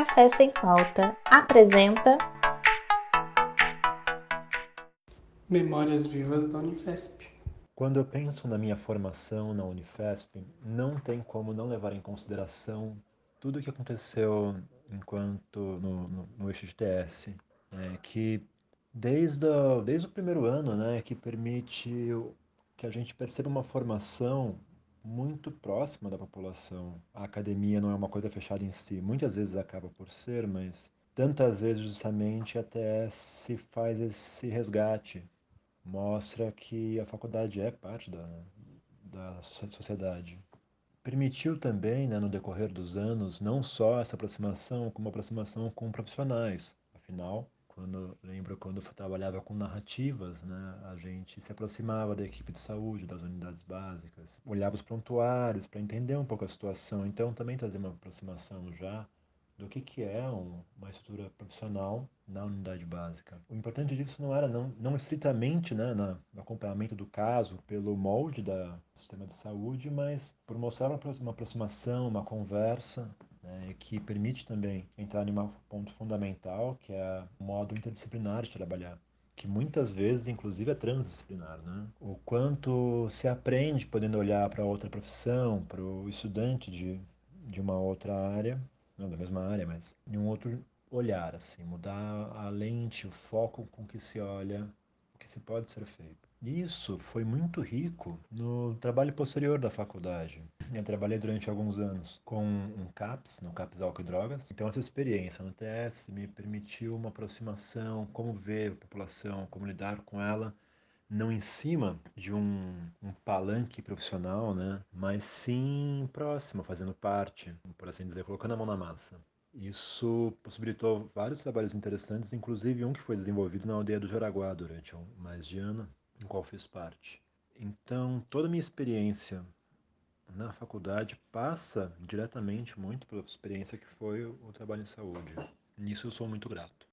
Café Sem Pauta apresenta Memórias Vivas da Unifesp. Quando eu penso na minha formação na Unifesp, não tem como não levar em consideração tudo o que aconteceu enquanto no, no, no eixo de TS, né, que desde, a, desde o primeiro ano, né, que permite que a gente perceba uma formação muito próxima da população. A academia não é uma coisa fechada em si, muitas vezes acaba por ser, mas tantas vezes justamente até se faz esse resgate, mostra que a faculdade é parte da, da sociedade. Permitiu também, né, no decorrer dos anos, não só essa aproximação, como aproximação com profissionais. Afinal, quando lembro quando trabalhava com narrativas, né, a gente se aproximava da equipe de saúde, das unidades básicas, olhava os prontuários para entender um pouco a situação. Então também trazer uma aproximação já do que, que é um, uma estrutura profissional na unidade básica. O importante disso não era não, não estritamente né, na, no acompanhamento do caso pelo molde do sistema de saúde, mas por mostrar uma aproximação, uma conversa né, que permite também entrar em um ponto fundamental, que é o modo interdisciplinar de trabalhar, que muitas vezes, inclusive, é transdisciplinar. Né? O quanto se aprende podendo olhar para outra profissão, para o estudante de, de uma outra área, não da mesma área, mas em um outro olhar, assim, mudar a lente, o foco com que se olha, o que se pode ser feito. Isso foi muito rico no trabalho posterior da faculdade. Eu trabalhei durante alguns anos com um CAPS, no CAPS Álcool e Drogas. Então, essa experiência no TS me permitiu uma aproximação, como ver a população, como lidar com ela, não em cima de um, um palanque profissional, né? mas sim próximo, fazendo parte, por assim dizer, colocando a mão na massa. Isso possibilitou vários trabalhos interessantes, inclusive um que foi desenvolvido na aldeia do Jaraguá durante mais de ano, em qual fiz parte. Então, toda a minha experiência na faculdade passa diretamente muito pela experiência que foi o trabalho em saúde. Nisso eu sou muito grato.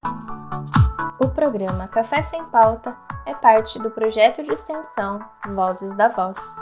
O programa Café Sem Pauta é parte do projeto de extensão Vozes da Voz.